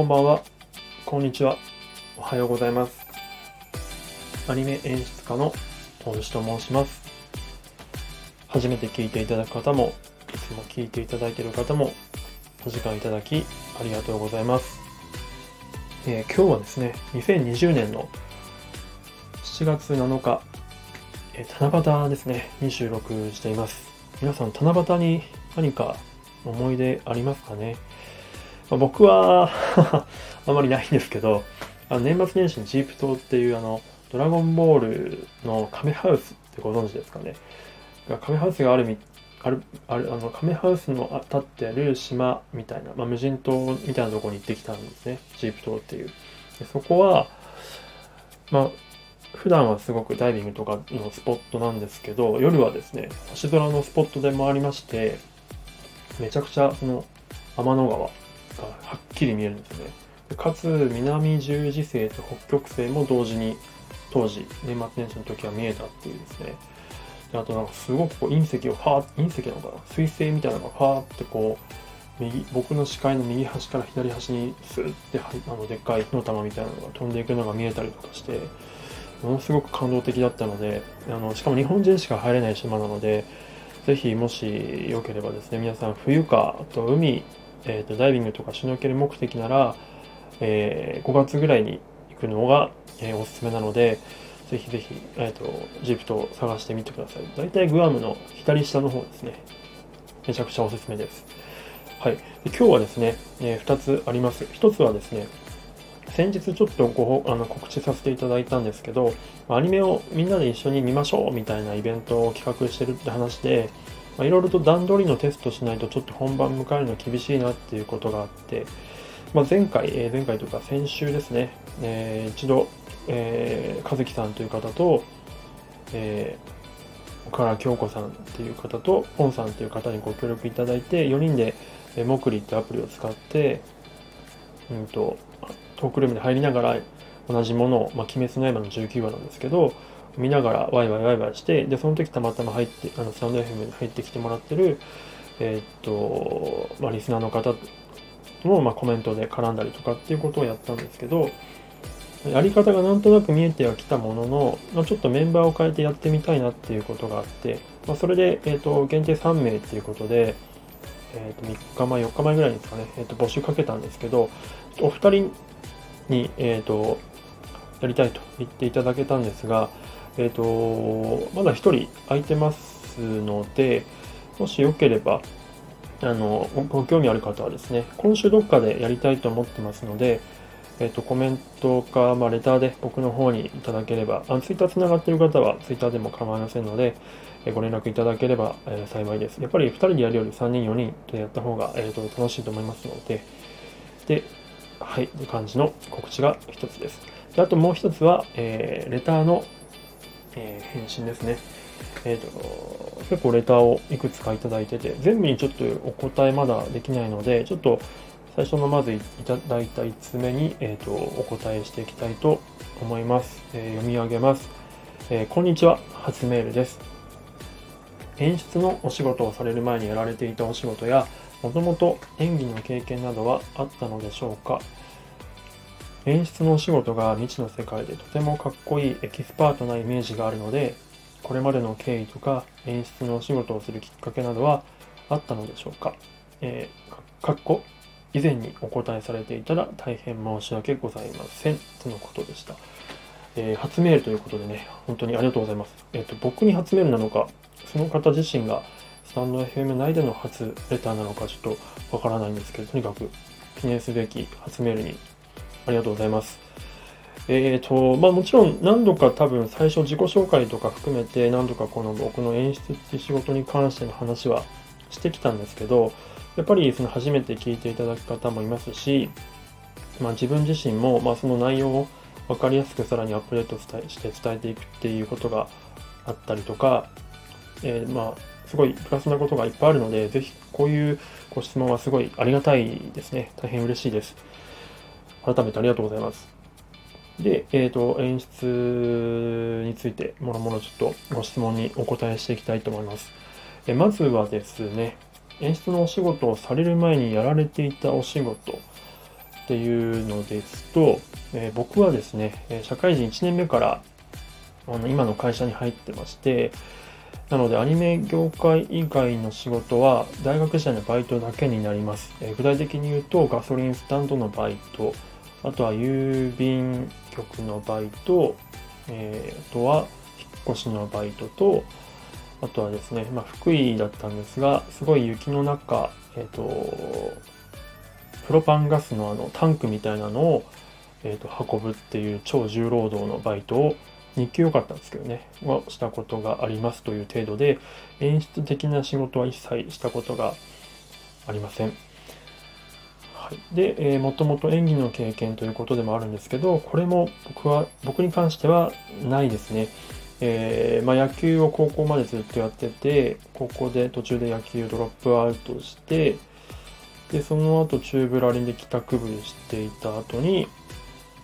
こんばんは、こんにちは、おはようございます。アニメ演出家の大西と申します。初めて聞いていただく方も、いつも聞いていただいている方も、お時間いただきありがとうございます。えー、今日はですね、2020年の7月7日、えー、七夕ですね、に収録しています。皆さん、七夕に何か思い出ありますかね、まあ、僕は あまりないんですけど、あの年末年始にジープ島っていうあの、ドラゴンボールのカメハウスってご存知ですかね。カメハウスがあるみ、ある、ある、あの、カメハウスの立ってある島みたいな、まあ、無人島みたいなところに行ってきたんですね。ジープ島っていう。でそこは、まあ、普段はすごくダイビングとかのスポットなんですけど、夜はですね、星空のスポットでもありまして、めちゃくちゃその天の川がはっきり見えるんですよね。かつ南十字星と北極星も同時に当時年末年始の時は見えたっていうですね。であとなんかすごくこう隕石をファー隕石なのかな水星みたいなのがファーってこう右僕の視界の右端から左端にスーってあのでっかい火の玉みたいなのが飛んでいくのが見えたりとかしてものすごく感動的だったのであのしかも日本人しか入れない島なのでぜひもしよければですね皆さん冬かあと海、えーと、ダイビングとかシュノーケル目的なら、えー、5月ぐらいに行くのが、えー、おすすめなのでぜひぜひ、えーと、ジプトを探してみてください。大体グアムの左下の方ですね。めちゃくちゃおすすめです。はい、で今日はですね、えー、2つあります。1つはですね先日ちょっとごあの告知させていただいたんですけど、アニメをみんなで一緒に見ましょうみたいなイベントを企画してるって話で、まあいろいろと段取りのテストしないとちょっと本番迎えるの厳しいなっていうことがあって、まあ、前回、えー、前回というか先週ですね、えー、一度、えー、和樹さんという方と、えー、岡原京子さんっていう方と、ポンさんという方にご協力いただいて、4人で、えー、モクリってアプリを使って、うんと、トークルームに入りながら同じものを、まあ、鬼滅の刃の19話なんですけど、見ながらワイワイワイワイして、で、その時たまたま入って、あの、サウンド FM に入ってきてもらってる、えー、っと、まあ、リスナーの方も、まあ、コメントで絡んだりとかっていうことをやったんですけど、やり方がなんとなく見えてはきたものの、まあ、ちょっとメンバーを変えてやってみたいなっていうことがあって、まあ、それで、えー、と、限定3名っていうことで、えー、と3日前、4日前ぐらいですかね、えー、と募集かけたんですけど、お二人に、えーと、やりたいと言っていただけたんですが、えーと、まだ1人空いてますので、もしよければ、あのご興味ある方はですね、今週どっかでやりたいと思ってますので、えっ、ー、と、コメントか、まあ、レターで僕の方にいただければ、あのツイッターつながっている方はツイッターでも構いませんので、えー、ご連絡いただければ、え、幸いです。やっぱり2人でやるより3人、4人でやった方が、えーと、楽しいと思いますので、で、はい、という感じの告知が1つです。であともう1つは、え、レターの、え返信ですね。えーと、結構レターをいくつかいただいてて、全部にちょっとお答えまだできないので、ちょっと最初のまずいただいた5つ目に、えーと、お答えしていきたいと思います。えー、読み上げます、えー、こんにちは、初メールです。演出のお仕事をされる前にやられていたお仕事や、もともと演技の経験などはあったのでしょうか？演出のお仕事が未知の世界でとてもかっこいいエキスパートなイメージがあるので、これまでの経緯とか演出のお仕事をするきっかけなどはあったのでしょうかえー、かっこ以前にお答えされていたら大変申し訳ございません。とのことでした。えー、初メールということでね、本当にありがとうございます。えっ、ー、と、僕に初メールなのか、その方自身がスタンド FM 内での初レターなのかちょっとわからないんですけど、とにかく記念すべき初メールにありがとうございます。えーと、まあもちろん何度か多分最初自己紹介とか含めて何度かこの僕の演出っていう仕事に関しての話はしてきたんですけど、やっぱりその初めて聞いていただく方もいますし、まあ、自分自身もまその内容を分かりやすくさらにアップデートして伝えていくっていうことがあったりとか、えー、まあすごいプラスなことがいっぱいあるので、ぜひこういうご質問はすごいありがたいですね。大変嬉しいです。改めてありがとうございます。で、えっ、ー、と、演出について、もろもろちょっとご質問にお答えしていきたいと思います。えまずはですね、演出のお仕事をされる前にやられていたお仕事っていうのですと、えー、僕はですね、社会人1年目からあの今の会社に入ってまして、なのでアニメ業界以外の仕事は大学時代のバイトだけになります。えー、具体的に言うとガソリンスタンドのバイト、あとは郵便局のバイト、えー、あとは引っ越しのバイトと、あとはですね、まあ、福井だったんですが、すごい雪の中、えっ、ー、と、プロパンガスのあのタンクみたいなのを、えー、と運ぶっていう超重労働のバイトを日給良かったんですけどね、はしたことがありますという程度で、演出的な仕事は一切したことがありません。はい、で、えー、もともと演技の経験ということでもあるんですけど、これも僕は、僕に関してはないですね。えー、まあ、野球を高校までずっとやってて、高校で途中で野球ドロップアウトして、で、その後チューブラリンで帰宅部していた後に、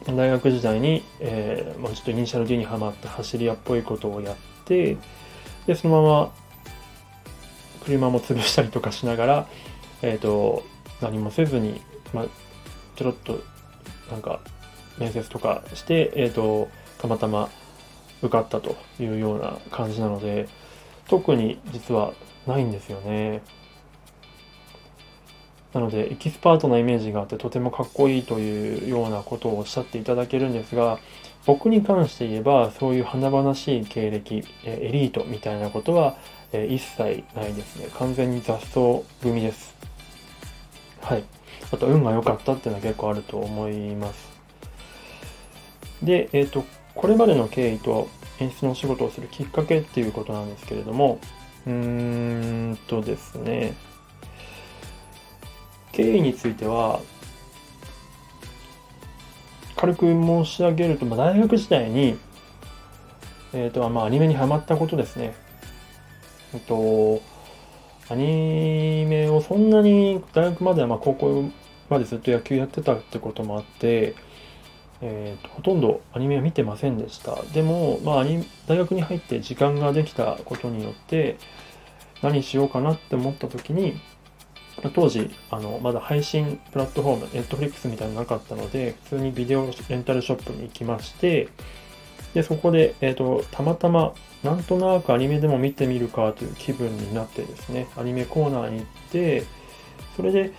大学時代に、えー、まあ、ちょっとイニシャル D にはまって走り屋っぽいことをやって、で、そのまま車も潰したりとかしながら、えっ、ー、と、何もせずに、まあ、ちょろっと、なんか、面接とかして、え、ー、と、たまたま受かったというような感じなので、特に実はないんですよね。なので、エキスパートなイメージがあってとてもかっこいいというようなことをおっしゃっていただけるんですが、僕に関して言えば、そういう華々しい経歴、エリートみたいなことは一切ないですね。完全に雑草組です。はい。あと、運が良かったっていうのは結構あると思います。で、えっ、ー、と、これまでの経緯と演出の仕事をするきっかけっていうことなんですけれども、うーんとですね、経緯については、軽く申し上げると、まあ、大学時代に、えっ、ー、と、まあ、アニメにハマったことですね。えっと、アニメをそんなに大学までは、まあ、高校までずっと野球やってたってこともあって、えーと、ほとんどアニメは見てませんでした。でも、まあ、大学に入って時間ができたことによって、何しようかなって思った時に、当時、あの、まだ配信プラットフォーム、Netflix みたいなのなかったので、普通にビデオレンタルショップに行きまして、で、そこで、えっ、ー、と、たまたま、なんとなくアニメでも見てみるかという気分になってですね、アニメコーナーに行って、それで、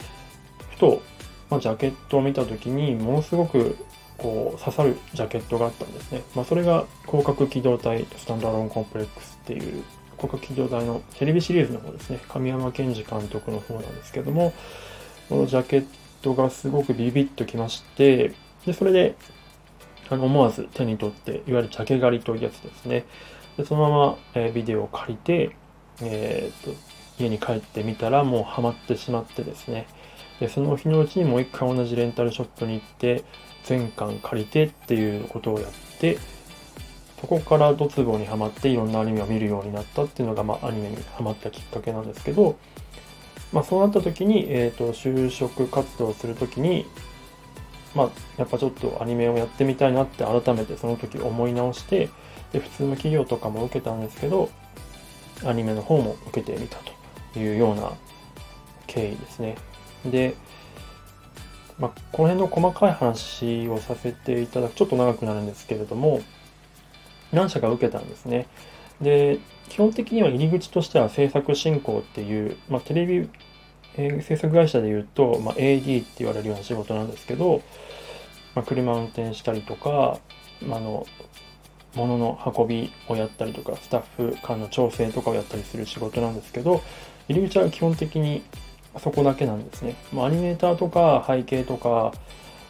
ふと、まあ、ジャケットを見たときに、ものすごく、こう、刺さるジャケットがあったんですね。まあ、それが、広角機動隊スタンドアローンコンプレックスっていう広角機動隊のテレビシリーズの方ですね、神山健二監督の方なんですけども、このジャケットがすごくビビッときまして、で、それで、あの、思わず手に取って、いわゆるジャケ狩りというやつですね。で、そのまま、えー、ビデオを借りて、えー、っと、家に帰ってみたらもうハマってしまってですね。で、その日のうちにもう一回同じレンタルショップに行って、全巻借りてっていうことをやって、そこからドツボにはまっていろんなアニメを見るようになったっていうのが、まあ、アニメにはまったきっかけなんですけど、まあ、そうなった時に、えっ、ー、と、就職活動する時に、まあ、やっぱちょっとアニメをやってみたいなって改めてその時思い直して、で、普通の企業とかも受けたんですけど、アニメの方も受けてみたというような経緯ですね。で、まあ、この辺の細かい話をさせていただく、ちょっと長くなるんですけれども、何社か受けたんですね。で、基本的には入り口としては制作進行っていう、まあ、テレビ、えー、制作会社で言うと、まあ、AD って言われるような仕事なんですけど、まあ、車運転したりとか、まあの、物の運びをやったりとか、スタッフ間の調整とかをやったりする仕事なんですけど、入り口は基本的にそこだけなんですね。ま、アニメーターとか背景とか、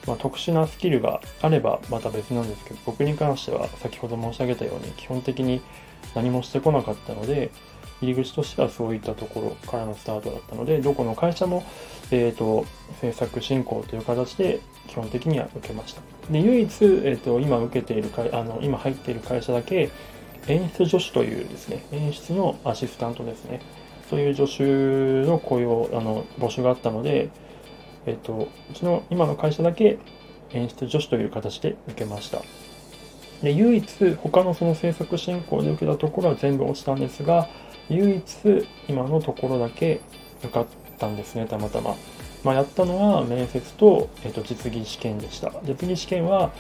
まあ、特殊なスキルがあればまた別なんですけど、僕に関しては先ほど申し上げたように基本的に何もしてこなかったので、入り口としてはそういったところからのスタートだったので、どこの会社も、えっ、ー、と、制作進行という形で基本的には受けました。で、唯一、えっ、ー、と、今受けている会、あの、今入っている会社だけ、演出助手というですね、演出のアシスタントですね。そういう助手の雇用、あの、募集があったので、えっ、と、うちの今の会社だけ演出助手という形で受けました。で、唯一、他のその制作進行で受けたところは全部落ちたんですが、唯一、今のところだけ受かったんですね、たまたま。まあ、やったのは面接と,、えー、と実技試験でした。実技試験は、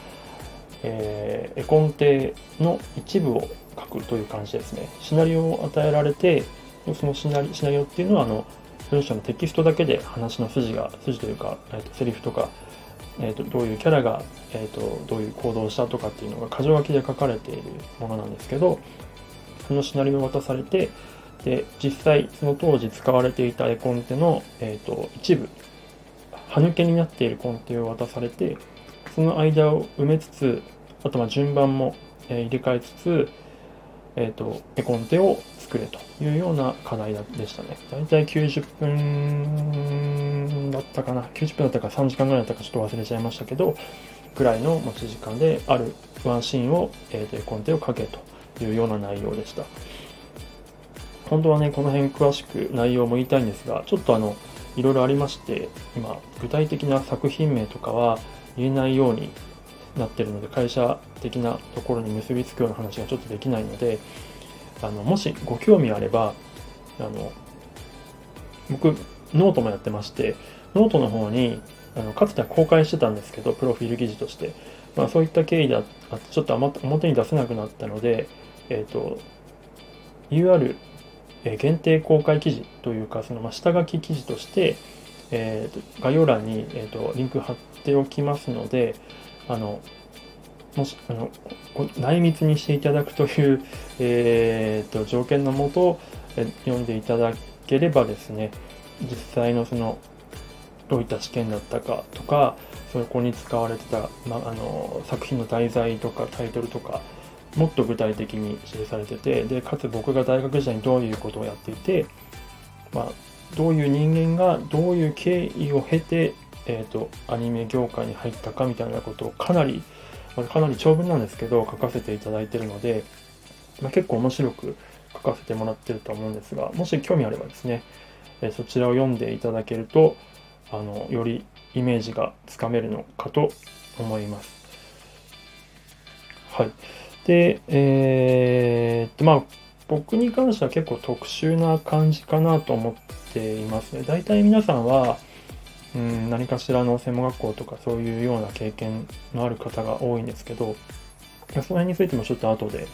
えー、絵コンテの一部を書くという感じですね。シナリオを与えられて、そのシナリオっていうのは、あの、文章のテキストだけで話の筋が、筋というか、えー、とセリフとか、えーと、どういうキャラが、えーと、どういう行動をしたとかっていうのが箇条書きで書かれているものなんですけどそのシナリオを渡されてで実際その当時使われていた絵コンテの、えーと、一部歯抜けになっているコンテを渡されてその間を埋めつつあとま順番も、入れ替えつつ、えー、と絵コンテを作れというような課題でしたね。だいたい90分だったかな、90分だったか3時間ぐらいだったかちょっと忘れちゃいましたけど、ぐらいの持ち時間であるワンシーンを、えー、と絵コンテをかけというような内容でした。本当はね、この辺詳しく内容も言いたいんですが、ちょっとあの、いろいろありまして、今、具体的な作品名とかは言えないようになってるので、会社的なところに結びつくような話がちょっとできないので、あのもしご興味あれば、あの僕、ノートもやってまして、ノートの方に、あのかつては公開してたんですけど、プロフィール記事として、まあ、そういった経緯であって、ちょっと表に出せなくなったので、えっ、ー、と、UR 限定公開記事というか、そのま下書き記事として、えー、概要欄に、えーと、リンク貼っておきますので、あのもしあの内密にしていただくという、えーと、条件のもと読んでいただければですね実際のそのどういった試験だったかとかそこに使われてた、まあの作品の題材とかタイトルとかもっと具体的に記されててでかつ僕が大学時代にどういうことをやっていて、まあ、どういう人間がどういう経緯を経て、えーと、アニメ業界に入ったかみたいなことをかなり、まあ、かなり長文なんですけど書かせていただいてるので、まあ、結構面白く書かせてもらってると思うんですがもし興味あればですね、えー、そちらを読んでいただけるとあのよりイメージがつかめるのかと思います。はい。で、えー、まあ、僕に関しては結構特殊な感じかなと思っていますね。大体皆さんは、うん、何かしらの専門学校とかそういうような経験のある方が多いんですけど、その辺についてもちょっと後で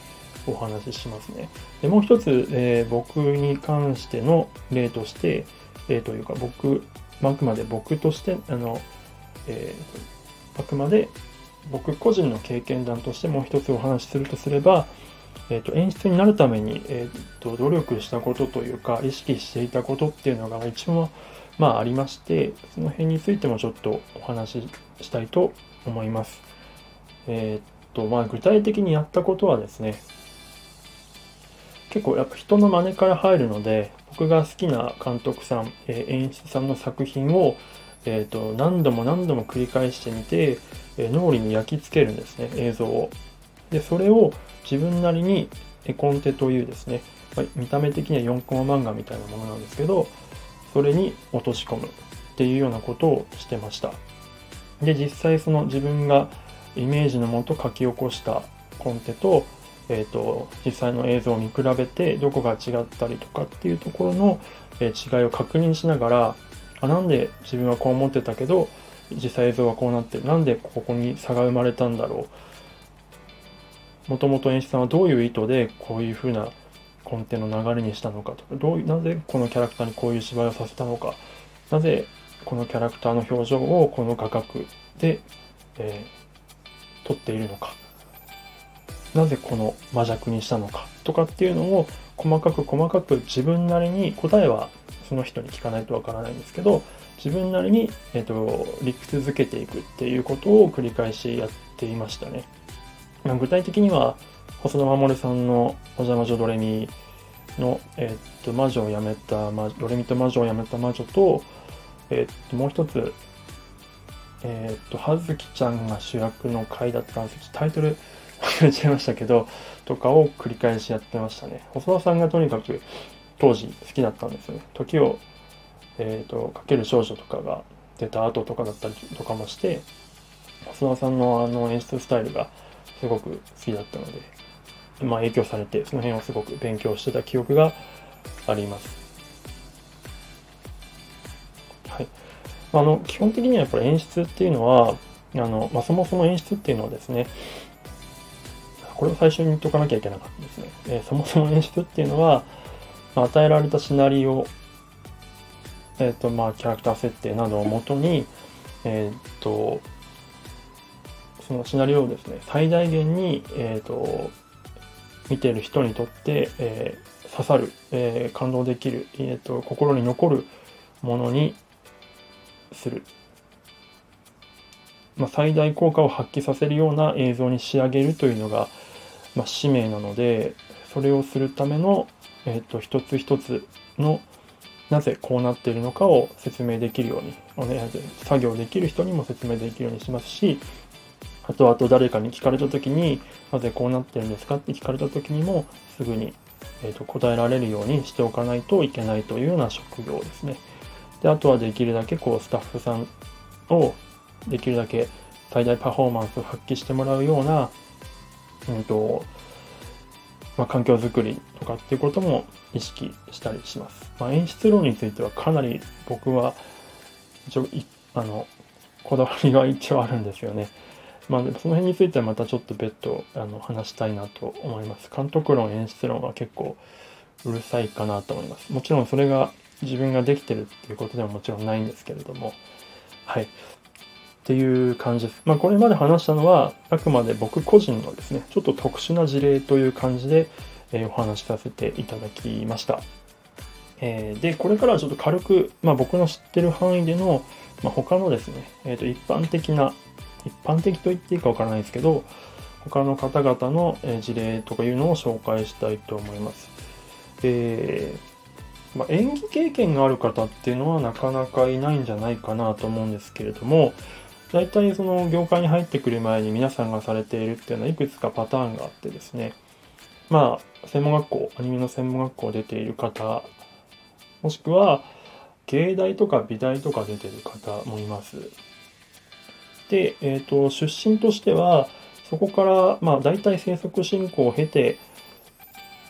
お話ししますね。でもう一つ、えー、僕に関しての例として、えー、というか僕、あくまで僕として、あの、えー、あくまで僕個人の経験談としてもう一つお話しするとすれば、えーと、演出になるために、えーと、努力したことというか意識していたことっていうのが一応まあありましてその辺についてもちょっとお話ししたいと思います。えっ、ー、とまあ具体的にやったことはですね結構やっぱ人の真似から入るので僕が好きな監督さん、えー、演出さんの作品を、えーと何度も何度も繰り返してみてえ脳裏に焼き付けるんですね、映像を。で、それを自分なりに絵コンテというですね、ま見た目的には4コマ漫画みたいなものなんですけど、それに落とし込むっていうようなことをしてました。で、実際その自分がイメージのもと書き起こしたコンテと、えーと、実際の映像を見比べてどこが違ったりとかっていうところの、え違いを確認しながらあなんで自分はこう思ってたけど実際映像はこうなってなんでここに差が生まれたんだろう。もともと演出さんはどういう意図でこういうふうなコンテの流れにしたのかと。かどうなぜこのキャラクターにこういう芝居をさせたのか。なぜこのキャラクターの表情をこの画角で、えー、撮っているのか。なぜこの魔弱にしたのか。とかっていうのを細かく細かく自分なりに答えはその人に聞かないとわからないんですけど自分なりに、えーと、理屈づけていくっていうことを繰り返しやっていましたね。まあ、具体的には細田守さんの「お邪魔女ドレミ」の、えーと、魔女を辞めた、ま、ドレミと魔女を辞めた魔女と,、えーと、もう一つえっ、と葉月ちゃんが主役の回だったんですタイトル忘れちゃいましたけどとかを繰り返しやってましたね細田さんがとにかく当時好きだったんですよね時をえーと、かける少女とかが出た後とかだったりとかもして細田さんのあの演出スタイルがすごく好きだったので、まあ、影響されてその辺をすごく勉強してた記憶がありますはい。あの、基本的にはやっぱり演出っていうのは、あの、まあ、そもそも演出っていうのはですね、これを最初に言っとかなきゃいけなかったですね。えー、そもそも演出っていうのは、まあ、与えられたシナリオ、え、ー、と、まあ、キャラクター設定などをもとに、え、ー、と、そのシナリオをですね、最大限に、えっ、と、見てる人にとって、え刺さる、え感動できる、えっ、と、心に残るものにする。まあ、最大効果を発揮させるような映像に仕上げるというのが、まあ、使命なので、それをするための、え、ー、と、一つ一つの、なぜこうなっているのかを説明できるように、おね、作業できる人にも説明できるようにしますし、あとあと誰かに聞かれた時に、なぜこうなってるんですかって聞かれた時にも、すぐに、えーと答えられるようにしておかないといけないというような職業ですね。で、あとはできるだけこうスタッフさんをできるだけ最大パフォーマンスを発揮してもらうような、うんと、まあ、環境づくりとかっていうことも意識したりします。まあ、演出論についてはかなり僕は一応あのこだわりが一応あるんですよね。まあ、その辺についてはまたちょっと別途あの話したいなと思います。監督論、演出論は結構うるさいかなと思います。もちろんそれが自分ができてるっていうことではもちろんないんですけれども、はい。っていう感じです。まあ、これまで話したのは、あくまで僕個人のですね、ちょっと特殊な事例という感じで、え、お話しさせていただきました。え、で、これからはちょっと軽く、まあ、僕の知ってる範囲での、まあ、他のですね、えー、と一般的な、一般的と言っていいかわからないですけど、他の方々の事例とかいうのを紹介したいと思います。えーまあ、演技経験がある方っていうのはなかなかいないんじゃないかなと思うんですけれども、大体その業界に入ってくる前に皆さんがされているっていうのはいくつかパターンがあってですね、まあ、専門学校、アニメの専門学校出ている方、もしくは、芸大とか美大とか出てる方もいます。で、え、ー、と、出身としては、そこから、まあ、大体制作進行を経て、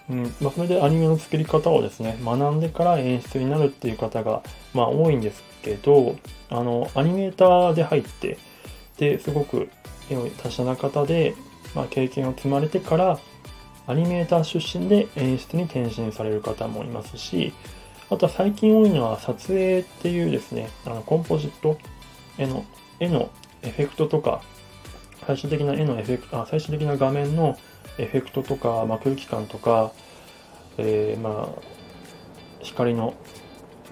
うん。まあ、それでアニメの作り方をですね、学んでから演出になるっていう方が、まあ、多いんですけど、あの、アニメーターで入って、で、すごく達者な方で、まあ、経験を積まれてから、アニメーター出身で演出に転身される方もいますし、あとは最近多いのは撮影っていうですね、あのコンポジット、絵の、絵のエフェクトとか、最終的な絵のエフェクト、あ最終的な画面のエフェクトとか、まあ、空気感とか、えー、まあ、光の、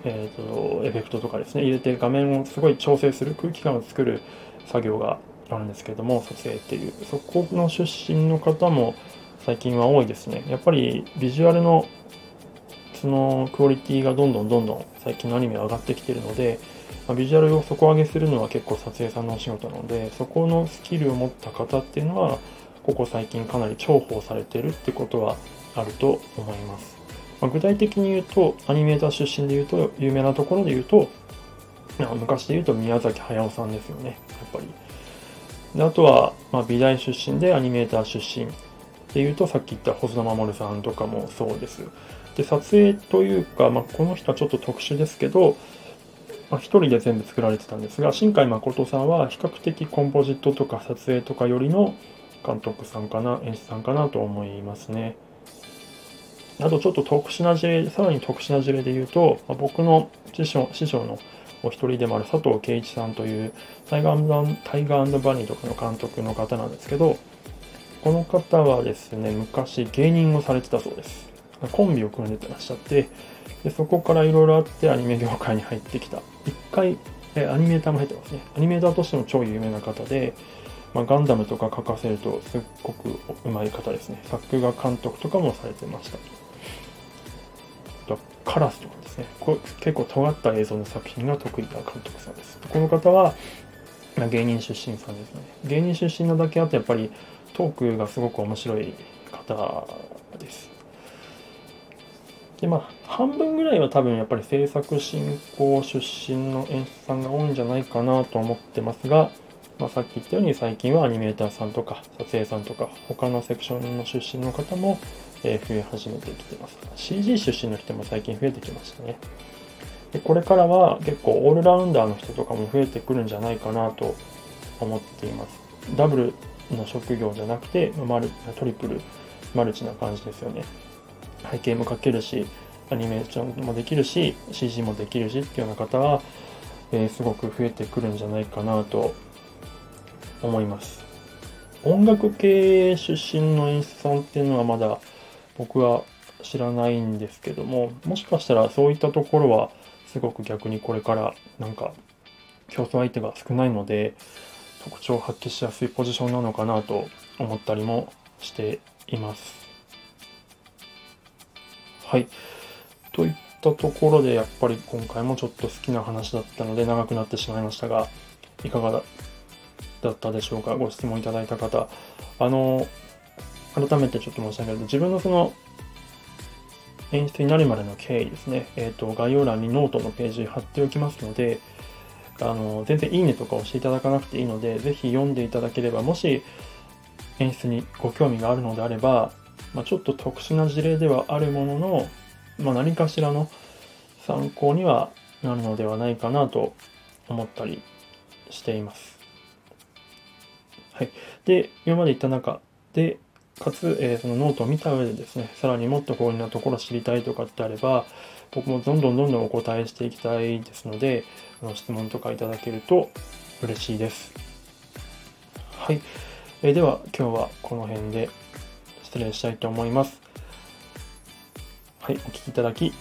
えーと、エフェクトとかですね、入れて画面をすごい調整する、空気感を作る作業があるんですけども、撮影っていう、そこの出身の方も最近は多いですね。やっぱりビジュアルのそのクオリティがどんどんどんどん最近のアニメ上がってきてるので、まあ、ビジュアルを底上げするのは結構撮影さんのお仕事なので、そこのスキルを持った方っていうのは、ここ最近かなり重宝されてるってことはあると思います。まあ、具体的に言うと、アニメーター出身で言うと、有名なところで言うと、昔で言うと宮崎駿さんですよね、やっぱり。であとは、ま、美大出身でアニメーター出身で言うと、さっき言った細田守さんとかもそうです。で、撮影というか、まあ、この人はちょっと特殊ですけど、まあ、一人で全部作られてたんですが、新海誠さんは比較的コンポジットとか撮影とかよりの監督さんかな、演出さんかなと思いますね。あとちょっと特殊な事例、さらに特殊な事例で言うと、まあ、僕の師匠師匠のお一人でもある佐藤圭一さんというタイガータイガーバニーとかの監督の方なんですけど、この方はですね、昔芸人をされてたそうです。コンビを組んでてらっしゃって、でそこからいろいろあってアニメ業界に入ってきた。一回、えアニメーターも入ってますね。アニメーターとしても超有名な方で、まあ、ガンダムとか書かせるとすっごくうまい方ですね。作画監督とかもされてました。とカラスとかですね。こ結構尖った映像の作品が得意な監督さんです。この方は、まあ、芸人出身さんですね。芸人出身なだけあってやっぱりトークがすごく面白い方です。でまあ半分ぐらいは多分やっぱり制作進行出身の演出さんが多いんじゃないかなと思ってますが、まあ、さっき言ったように最近はアニメーターさんとか撮影さんとか他のセクションの出身の方も、え増え始めてきてます。CG 出身の人も最近増えてきましたね。でこれからは結構オールラウンダーの人とかも増えてくるんじゃないかなと思っています。ダブルの職業じゃなくて、マルトリプル、マルチな感じですよね。背景も描けるし、アニメーションもできるし、CG もできるしっていうような方は、えー、すごく増えてくるんじゃないかなと思います。音楽系出身の演出さんっていうのはまだ僕は知らないんですけども、もしかしたらそういったところはすごく逆にこれからなんか競争相手が少ないので特徴を発揮しやすいポジションなのかなと思ったりもしています。はい。といったところでやっぱり今回もちょっと好きな話だったので長くなってしまいましたがいかがだったでしょうか？ご質問いただいた方。あの、改めてちょっと申し上げると自分のその演出になるまでの経緯ですね、えっ、ー、と、概要欄にノートのページ貼っておきますので、あの、全然いいねとか押していただかなくていいので、ぜひ読んでいただければ、もし演出にご興味があるのであれば、まあ、ちょっと特殊な事例ではあるものの、まあ、何かしらの参考にはなるのではないかなと思ったりしています。はい。で、今まで言った中で、かつ、えー、そのノートを見た上でですね、さらにもっとこういうようなところ知りたいとかってあれば、僕もどんどんどんどんお答えしていきたいですので、あの質問とかいただけると嬉しいです。はい。えー、では、今日はこの辺で失礼したいと思います。はい、お聴きいただき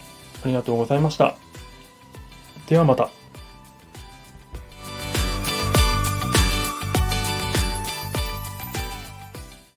ありがとうございました。ではまた。